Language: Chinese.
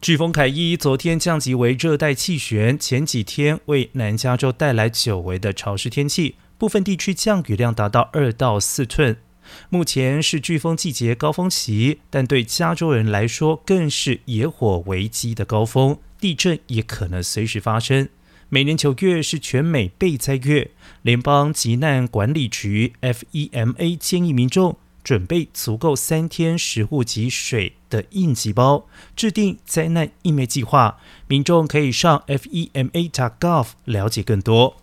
飓风凯伊昨天降级为热带气旋，前几天为南加州带来久违的潮湿天气，部分地区降雨量达到二到四寸。目前是飓风季节高峰期，但对加州人来说更是野火危机的高峰，地震也可能随时发生。每年九月是全美备灾月，联邦急难管理局 （FEMA） 建议民众。准备足够三天食物及水的应急包，制定灾难应对计划。民众可以上 FEMA.gov 了解更多。